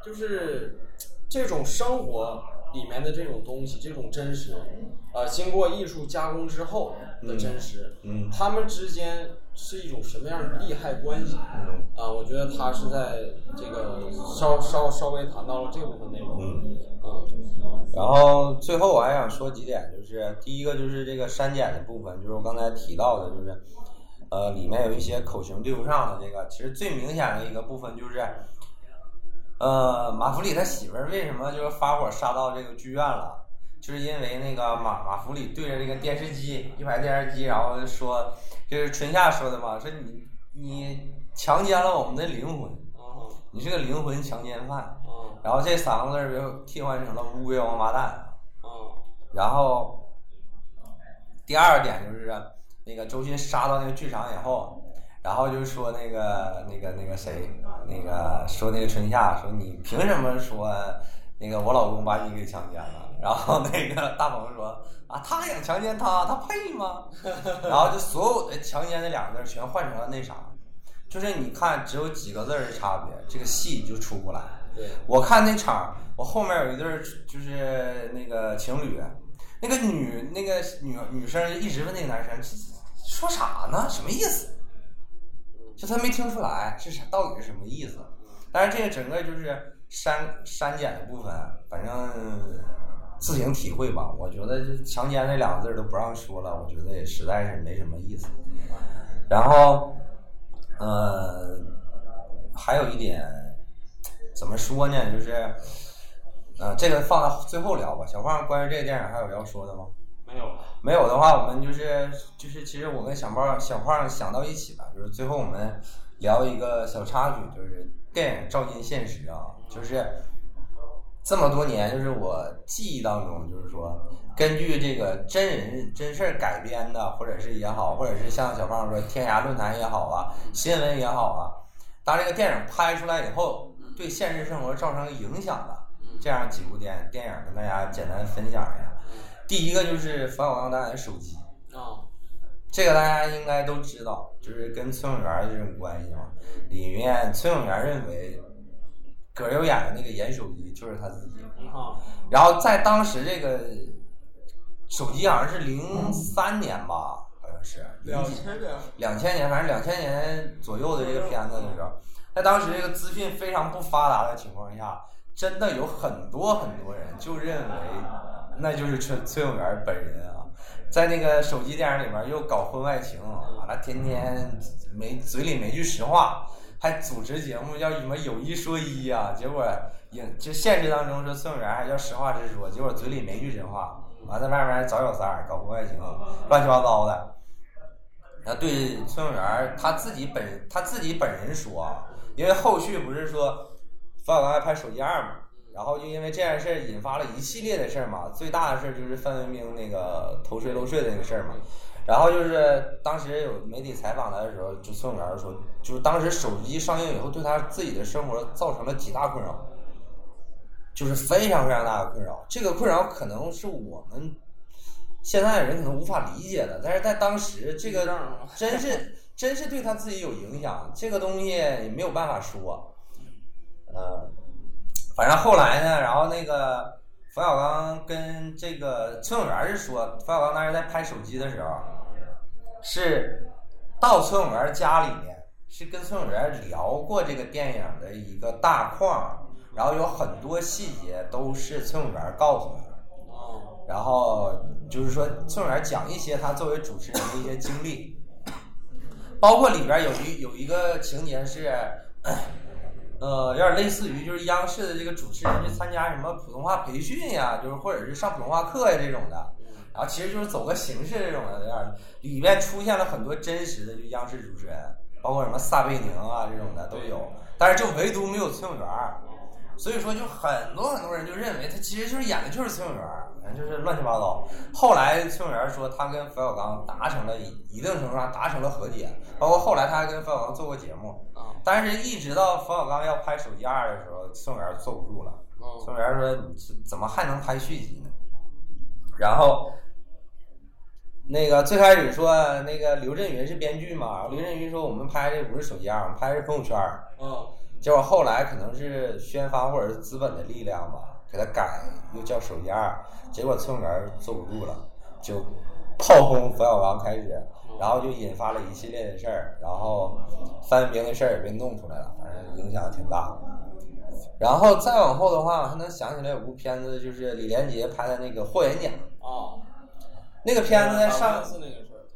就是这种生活里面的这种东西，这种真实，呃，经过艺术加工之后的真实，嗯，他们之间。是一种什么样的利害关系？啊，我觉得他是在这个稍稍稍微谈到了这部分内容。嗯嗯。然后最后我还想说几点，就是第一个就是这个删减的部分，就是我刚才提到的，就是呃里面有一些口型对不上的这个，其实最明显的一个部分就是，呃马福里他媳妇儿为什么就是发火杀到这个剧院了？就是因为那个马马福里对着这个电视机一排电视机，然后说。就是春夏说的嘛，说你你强奸了我们的灵魂，你是个灵魂强奸犯，然后这三个字儿又替换成了乌龟王八蛋，然后第二点就是那个周迅杀到那个剧场以后，然后就说那个那个那个谁，那个说那个春夏说你凭什么说那个我老公把你给强奸了？然后那个大鹏说。啊，他想强奸他，他配吗？然后就所有的强奸那两个字全换成了那啥，就是你看只有几个字的差别，这个戏就出不来。我看那场，我后面有一对就是那个情侣，那个女那个女女生一直问那个男生说啥呢？什么意思？就他没听出来是，到底是什么意思？但是这个整个就是删删减的部分，反正。自行体会吧，我觉得就强奸那两个字都不让说了，我觉得也实在是没什么意思。然后，呃，还有一点，怎么说呢？就是，呃，这个放到最后聊吧。小胖，关于这个电影还有要说的吗？没有。没有的话，我们就是就是，其实我跟小胖小胖想到一起了，就是最后我们聊一个小插曲，就是电影照进现实啊，就是。这么多年，就是我记忆当中，就是说，根据这个真人真事儿改编的，或者是也好，或者是像小胖说天涯论坛也好啊，新闻也好啊，当这个电影拍出来以后，对现实生活造成影响的这样几部电电影，跟大家简单分享一下。第一个就是冯小刚导演的手机。啊，这个大家应该都知道，就是跟崔永元这种关系嘛。里面崔永元认为。葛优演的那个演手机就是他自己，然后在当时这个手机好像是零三年吧，好像是。两千年，两千年，反正两千年左右的这个片子的时候，在当时这个资讯非常不发达的情况下，真的有很多很多人就认为那就是崔崔永元本人啊，在那个手机电影里面又搞婚外情，完了天天没嘴里没句实话。还主持节目叫什么有一说一呀？结果影就现实当中说崔永元还叫实话实说，结果嘴里没句真话，完在外面找小三儿搞婚外情，乱七八糟的。然后对崔永元他自己本他自己本人说，因为后续不是说冯小刚还拍手机二嘛，然后就因为这件事儿引发了一系列的事儿嘛，最大的事儿就是范冰冰那个偷税漏税的那个事儿嘛。然后就是当时有媒体采访他的时候，就孙永元说，就是当时手机上映以后，对他自己的生活造成了极大困扰，就是非常非常大的困扰。这个困扰可能是我们现在的人可能无法理解的，但是在当时，这个真是真是对他自己有影响。这个东西也没有办法说，嗯，反正后来呢，然后那个冯小刚跟这个崔永元是说，冯小刚当时在拍手机的时候。是到崔永元家里面，是跟崔永元聊过这个电影的一个大框，然后有很多细节都是崔永元告诉他的。然后就是说崔永元讲一些他作为主持人的一些经历，包括里边有一有一个情节是，呃，有点类似于就是央视的这个主持人去参加什么普通话培训呀，就是或者是上普通话课呀这种的。然后其实就是走个形式这种的样里面出现了很多真实的就央视主持人，包括什么撒贝宁啊这种的都有，但是就唯独没有崔永元，所以说就很多很多人就认为他其实就是演的就是崔永元，反正就是乱七八糟。后来崔永元说他跟冯小刚达成了一定程度上达成了和解，包括后来他还跟冯小刚做过节目，但是一直到冯小刚要拍《手机二》的时候，崔永元坐不住了，崔永元说怎么还能拍续集呢？然后。那个最开始说那个刘震云是编剧嘛，刘震云说我们拍的不是手机二，我们拍的是朋友圈。结果后来可能是宣发或者是资本的力量吧，给他改又叫手机二。结果崔永元坐不住了，就炮轰冯小刚开始，然后就引发了一系列的事儿，然后范冰冰的事儿也被弄出来了，反正影响挺大。然后再往后的话，还能想起来有部片子，就是李连杰拍的那个《霍元甲》。啊。那个片子在上，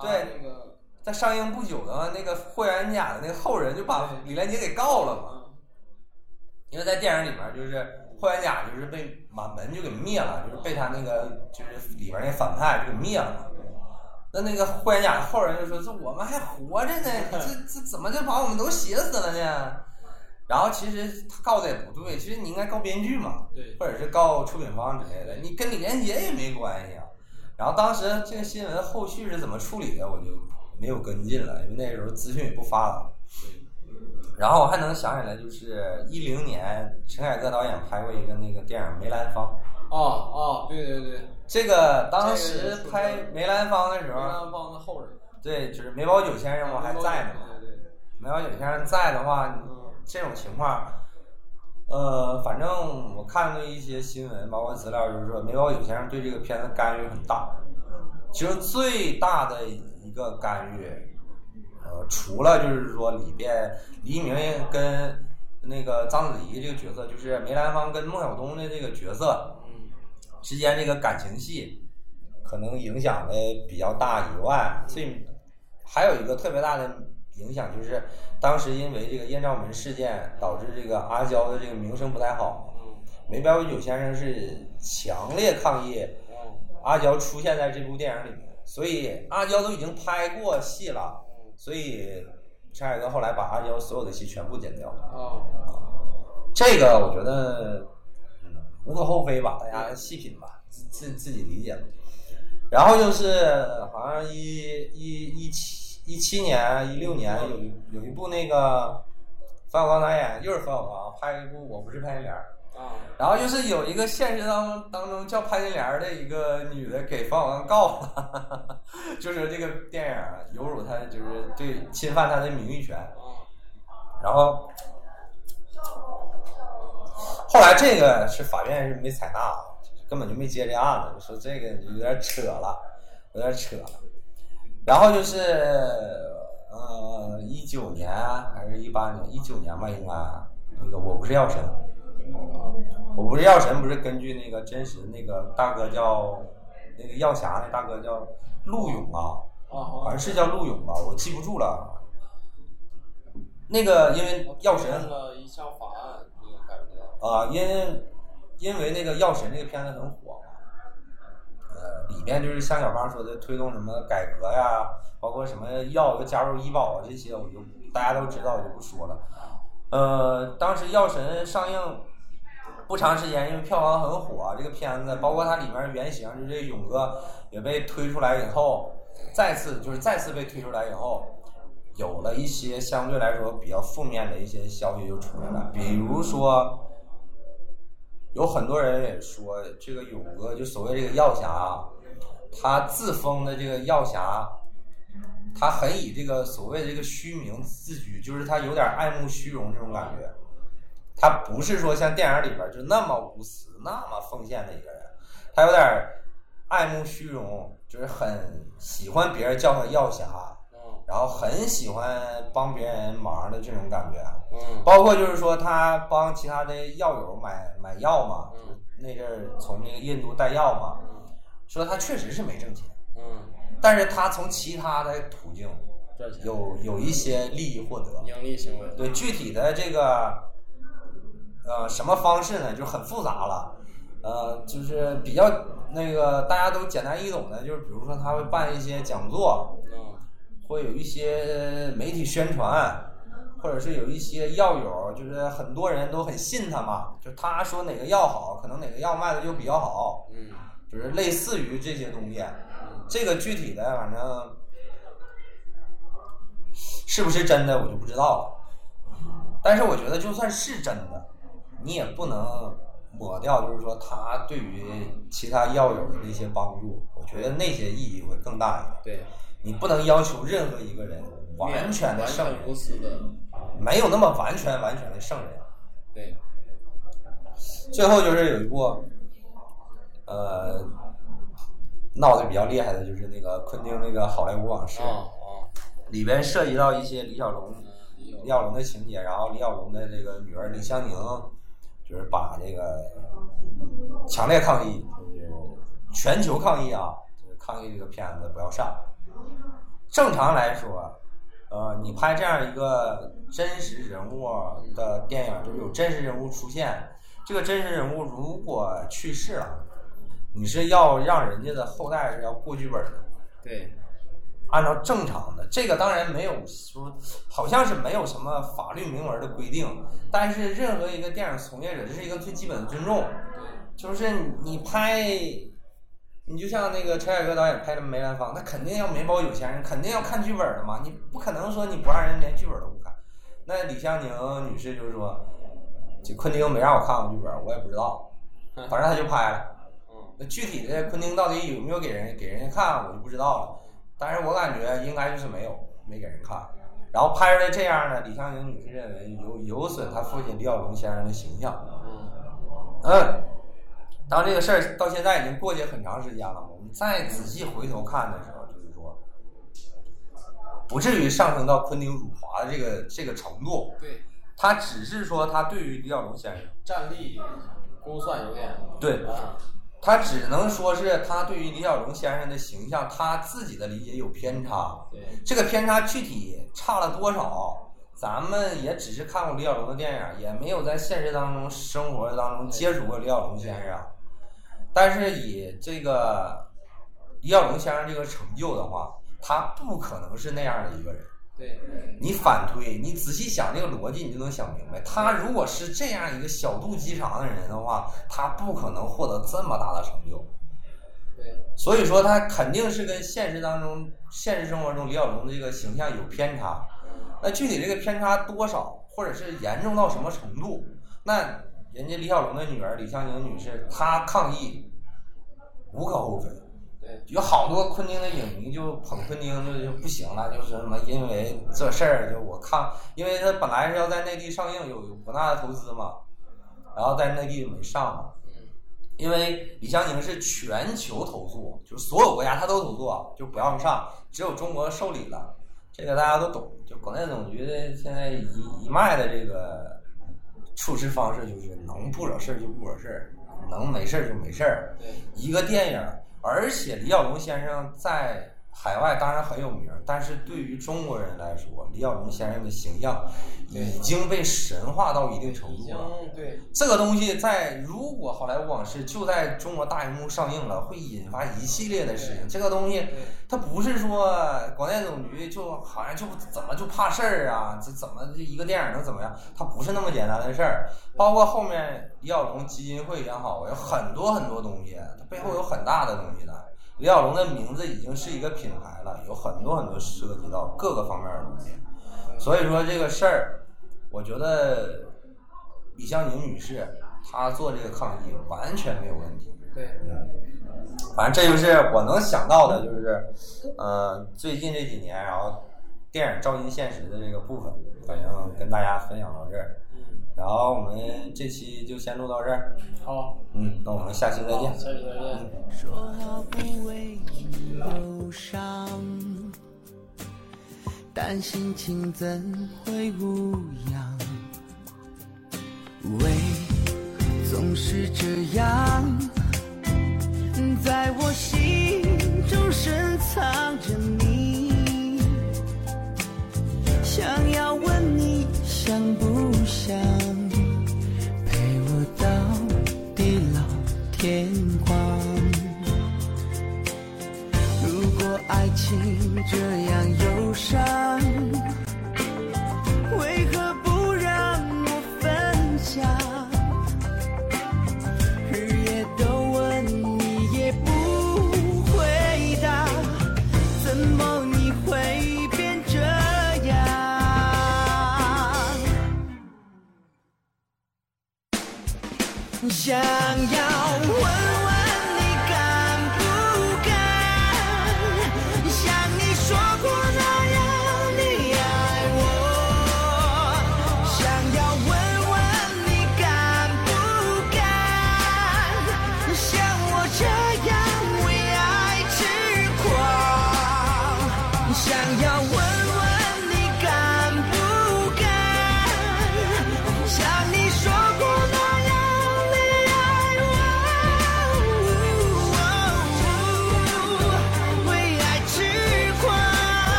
对，那个在上映不久的话那个霍元甲的那个后人就把李连杰给告了嘛。因为在电影里面，就是霍元甲就是被满门就给灭了，就是被他那个就是里边那反派就给灭了。那那个霍元甲后人就说：“这我们还活着呢，这这怎么就把我们都写死了呢？”然后其实他告的也不对，其实你应该告编剧嘛，或者是告出品方之类的，你跟李连杰也没关系啊。然后当时这个新闻后续是怎么处理的，我就没有跟进了，因为那时候资讯也不发达。然后我还能想起来，就是一零年陈凯歌导演拍过一个那个电影《梅兰芳》。哦哦，对对对，这个当时拍《梅兰芳》的时候，梅兰芳的后人。对，就是梅葆玖先生嘛还在呢嘛。梅葆玖先生在的话，这种情况。呃，反正我看过一些新闻，包括资料，就是说梅葆玖先生对这个片子干预很大。其实最大的一个干预，呃，除了就是说里边黎明跟那个章子怡这个角色，就是梅兰芳跟孟小冬的这个角色之间这个感情戏，可能影响的比较大以外，最还有一个特别大的。影响就是，当时因为这个艳照门事件，导致这个阿娇的这个名声不太好。梅葆玖先生是强烈抗议阿娇出现在这部电影里面，所以阿娇都已经拍过戏了，所以陈凯歌后来把阿娇所有的戏全部剪掉。啊，这个我觉得无可厚非吧，大家细品吧，自自己理解吧。然后就是好像一一一七。一七年、一六年有有一部那个冯小刚导演，又是冯小刚拍一部《我不是潘金莲》啊，然后就是有一个现实当中当中叫潘金莲的一个女的给冯小刚告了，<laughs> 就是这个电影有辱他，就是对侵犯他的名誉权。然后后来这个是法院是没采纳，根本就没接这案子，说这个有点扯了，有点扯了。然后就是，呃，一九年还是一八年？一九年吧，应该那个我不是药神，我不是药神，不是根据那个真实那个大哥叫那个药侠那大哥叫陆勇啊，好像是叫陆勇吧，我记不住了。那个因为药神一项法案，改革啊，因因为那个药神那个片子很火。呃里面就是像小芳说的，推动什么改革呀，包括什么药加入医保啊这些，我就大家都知道，我就不说了。呃，当时《药神》上映不长时间，因为票房很火，这个片子包括它里面原型就是勇哥也被推出来以后，再次就是再次被推出来以后，有了一些相对来说比较负面的一些消息就出来了，比如说。有很多人也说，这个勇哥就所谓这个药侠，他自封的这个药侠，他很以这个所谓的这个虚名自居，就是他有点爱慕虚荣这种感觉。他不是说像电影里边就那么无私、那么奉献的一个人，他有点爱慕虚荣，就是很喜欢别人叫他药侠。然后很喜欢帮别人忙的这种感觉，嗯，包括就是说他帮其他的药友买买药嘛，嗯，那阵儿从那个印度带药嘛，嗯，说他确实是没挣钱，嗯，但是他从其他的途径有有一些利益获得，盈利行为，对具体的这个呃什么方式呢，就很复杂了，呃，就是比较那个大家都简单易懂的，就是比如说他会办一些讲座，嗯。会有一些媒体宣传，或者是有一些药友，就是很多人都很信他嘛。就他说哪个药好，可能哪个药卖的就比较好。嗯，就是类似于这些东西。这个具体的，反正是不是真的，我就不知道了。但是我觉得，就算是真的，你也不能抹掉，就是说他对于其他药友的一些帮助。我觉得那些意义会更大一点。对。你不能要求任何一个人完全的圣人，没有那么完全完全的圣人。对。最后就是有一部，呃，闹得比较厉害的，就是那个昆汀那个《好莱坞往事》。里边涉及到一些李小龙、李小龙的情节，然后李小龙的这个女儿李香凝，就是把这个强烈抗议，就是全球抗议啊，就是抗议这个片子不要上。正常来说，呃，你拍这样一个真实人物的电影，就是有真实人物出现。这个真实人物如果去世了，你是要让人家的后代是要过剧本的。对，按照正常的，这个当然没有说，好像是没有什么法律明文的规定。但是任何一个电影从业者，这是一个最基本的尊重。就是你拍。你就像那个陈凯歌导演拍的《梅兰芳》，那肯定要没包有钱人，肯定要看剧本的嘛。你不可能说你不让人连剧本都不看。那李香凝女士就是说，这昆汀没让我看过剧本，我也不知道，反正他就拍了。那具体的昆汀到底有没有给人给人家看，我就不知道了。但是我感觉应该就是没有，没给人看。然后拍出来这样呢，李香凝女士认为有有损她父亲李小龙先生的形象。嗯。当这个事儿到现在已经过去很长时间了，我们再仔细回头看的时候，就是说，不至于上升到昆汀辱华的这个这个程度。对，他只是说他对于李小龙先生战力估算有点对，他只能说是他对于李小龙先生的形象，他自己的理解有偏差。对，这个偏差具体差了多少？咱们也只是看过李小龙的电影，也没有在现实当中、生活当中接触过李小龙先生。但是以这个李小龙先生这个成就的话，他不可能是那样的一个人。对，你反推，你仔细想这个逻辑，你就能想明白。他如果是这样一个小肚鸡肠的人的话，他不可能获得这么大的成就。对，所以说他肯定是跟现实当中、现实生活中李小龙的这个形象有偏差。那具体这个偏差多少，或者是严重到什么程度？那？人家李小龙的女儿李香凝女士，她抗议无可厚非。对，有好多昆汀的影迷就捧昆汀就就不行了，就是什么因为这事儿就我看，因为他本来是要在内地上映，有有博纳的投资嘛，然后在内地没上嘛。嗯。因为李香凝是全球投诉，就是所有国家他都投诉，就不让上，只有中国受理了。这个大家都懂，就广电总局的现在一一脉的这个。处事方式就是能不惹事儿就不惹事儿，能没事儿就没事儿。一个电影，而且李小龙先生在。海外当然很有名，但是对于中国人来说，李小龙先生的形象已经被神化到一定程度了。对这个东西，在如果《好莱坞往事》就在中国大荧幕上映了，会引发一系列的事情。这个东西，它不是说广电总局就好像就怎么就怕事儿啊？这怎么这一个电影能怎么样？它不是那么简单的事儿。包括后面李小龙基金会也好，有很多很多东西，它背后有很大的东西的。李小龙的名字已经是一个品牌了，有很多很多涉及到各个方面的东西。所以说这个事儿，我觉得李香凝女士她做这个抗议完全没有问题。对，嗯，反正这就是我能想到的，就是呃最近这几年，然后电影照进现实的这个部分，反正跟大家分享到这儿。嗯，然后我们这期就先录到这儿。好，嗯，那我们下期再见。下期再见。说好不为你忧伤，但心情怎会无恙？为何总是这样，在我心中深藏着你。想要问你想不想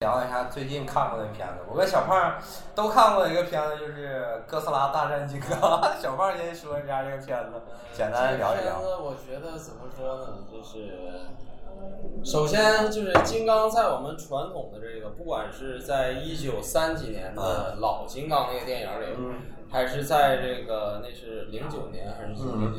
聊一下最近看过的片子，我跟小胖都看过一个片子，就是《哥斯拉大战金刚》。<laughs> 小胖先说一下这个片子，简单聊一聊。这个片子我觉得怎么说呢，就是首先就是金刚在我们传统的这个，不管是在一九三几年的老金刚那个电影里，嗯。还是在这个那是零九年还是几几年、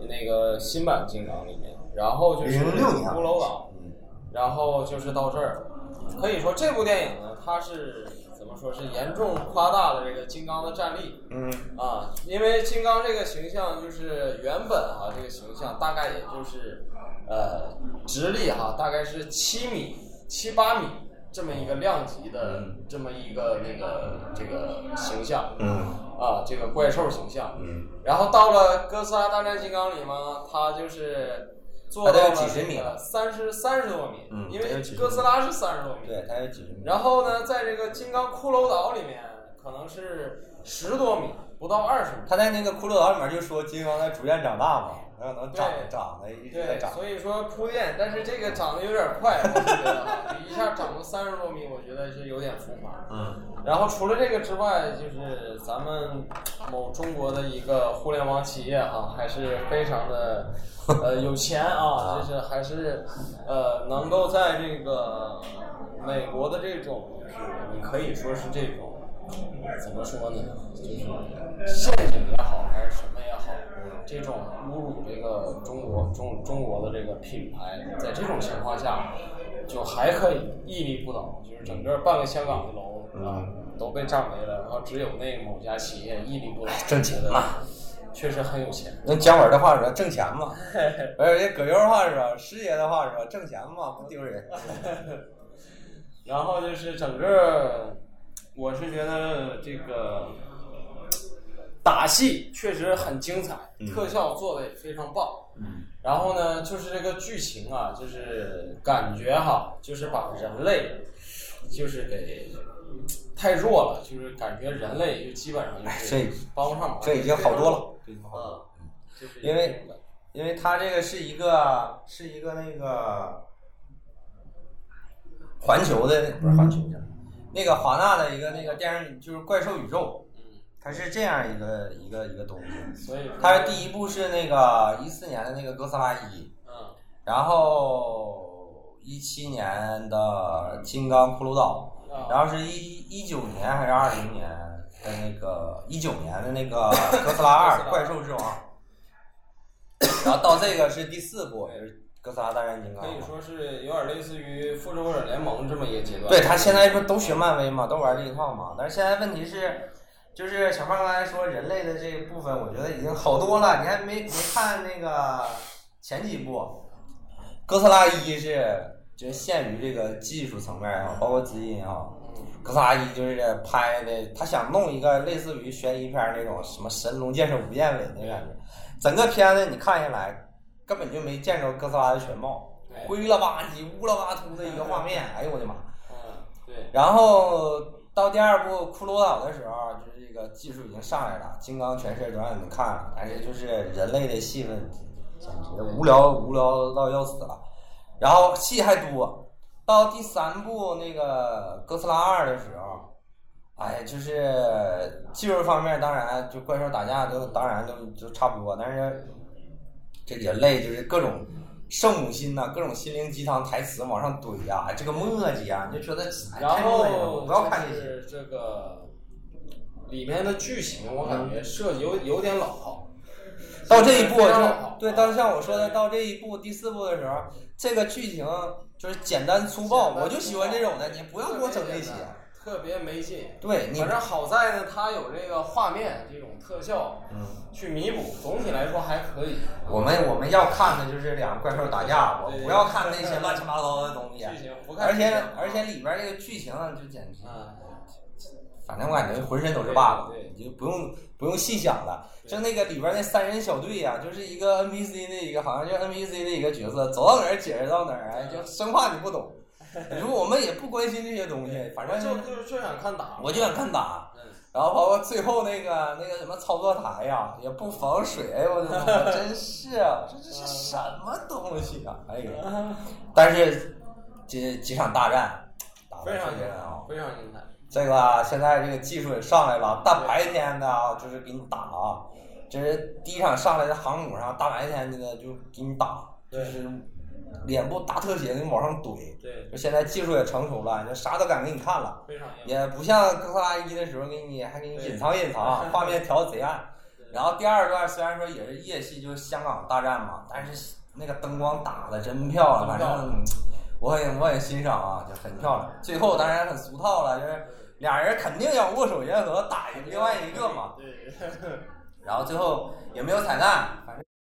那个新版金刚里面，然后就是06年骷髅岛，嗯。然后就是到这儿，可以说这部电影呢，它是怎么说是严重夸大了这个金刚的战力。嗯啊，因为金刚这个形象就是原本哈、这个形象大概也就是呃直立哈、大概是七米七八米这么一个量级的嗯这么一个那个这个形象嗯啊，这个怪兽形象。嗯，然后到了哥斯拉大战金刚里嘛，它就是做到了它得有几十米了三十三十多米，嗯因为哥斯拉是三十多米，对，它有几十米。然后呢，在这个金刚骷髅岛里面，可能是十多米，不到二十米。他在那个骷髅岛里面就说金刚在逐渐长大嘛，对长的一直在对，所以说铺垫，但是这个涨得有点快，我是觉得哈，一下涨了三十多米，我觉得是有点浮夸。嗯然后除了这个之外，就是咱们某中国的一个互联网企业哈、还是非常的呃有钱啊，<laughs> 就是还是呃能够在这个美国的这种，就是你可以说是这种怎么说呢，就是陷阱也好，还是什么也好，这种侮辱这个中国中中国的这个品牌，在这种情况下，就还可以屹立不倒，就是整个半个香港的楼啊都被炸没了，然后只有那某家企业屹立不倒，挣钱嘛，确实很有钱。用姜文的话说，挣钱嘛；<laughs> 而且葛优的话说，师爷的话说，挣钱嘛，不丢人。<laughs> 然后就是整个，我是觉得这个打戏确实很精彩，特效做的也非常棒。嗯然后呢，就是这个剧情啊，就是感觉哈，就是把人类就是给太弱了，就是感觉人类就基本上就是这帮不上忙。这已经好多了，这已经好多了。嗯，就是因为因为他这个是一个是一个那个环球的不是环球的，那个华纳的一个那个电影就是怪兽宇宙，它是这样一个一个一个东西。所以它第一部是那个一四年的那个哥斯拉一，嗯。然后一七年的金刚骷髅岛，啊。然后是一一九年还是二零年的那个一九年的那个 <laughs> 哥斯拉二怪兽之王，然后到这个是第四部，就是哥斯拉大战金刚可。以说是有点类似于复仇者联盟这么一个阶段。对他现在不都学漫威嘛，都玩这一套嘛。但是现在问题是，就是小胖刚才说人类的这个部分，我觉得已经好多了。你还没没看那个前几部，哥斯拉一是就是限于这个技术层面啊，包括资金啊。哥斯拉一就是拍的，他想弄一个类似于悬疑片那种什么神龙见首不见尾的感觉。整个片子你看下来，根本就没见着哥斯拉的全貌，哎灰了吧唧、乌了吧秃的一个画面。<laughs> 哎呦我的妈！嗯，对，然后到第二部骷髅岛的时候，就是这个技术已经上来了，金刚全身都让你们看了，但是就是人类的戏份简直无聊无聊到要死了，然后戏还多。到第三部那个哥斯拉二的时候，哎，就是技术方面当然就怪兽打架都当然都就差不多，但是这人类就是各种圣母心呐、各种心灵鸡汤台词往上怼呀、这个墨迹啊，你就觉得哎然太磨叽了，不要看这些。这个里面的剧情，我感觉设计有有点老套。到这一步就对，到像我说的，到这一步第四步的时候，这个剧情就是简单粗暴，我就喜欢这种的，你不要给我整这些。特别没劲。对你反，正好在呢，它有这个画面这种特效嗯，去弥补，总体来说还可以。我们我们要看的就是两个怪兽打架，我不要看那些乱七八糟的东西。剧情不看而且而且里边这个剧情啊就简直，啊，反正我感觉浑身都是 bug，你就不用不用细想了。就那个里边那三人小队呀、就是一个 NPC 的一个，好像就 NPC 的一个角色，走到哪儿解释到哪儿，哎，就生怕你不懂。<laughs> 你说我们也不关心这些东西，反正就就就想看打，我就想看打。嗯然后包括最后那个那个什么操作台呀，也不防水，哎呦我的妈，真是啊这这是什么东西啊？哎呀，<laughs> 但是这几场大战打的非常精彩，。非常精彩。这个啊现在这个技术也上来了，大白天的啊，就是给你打啊，这是第一场上来的航母上，大白天的就给你打，就是脸部大特写给你往上怼。对，就现在技术也成熟了，就啥都敢给你看了。非常。也不像哥斯拉一的时候给你还给你隐藏隐藏，<laughs> 画面调贼暗。然后第二段虽然说也是夜戏，就是香港大战嘛，但是那个灯光打的真漂亮，反正我很我很欣赏啊，就很漂亮。最后当然很俗套了，就是俩人肯定要握手言和，打赢另外一个嘛。对，然后最后也没有彩蛋，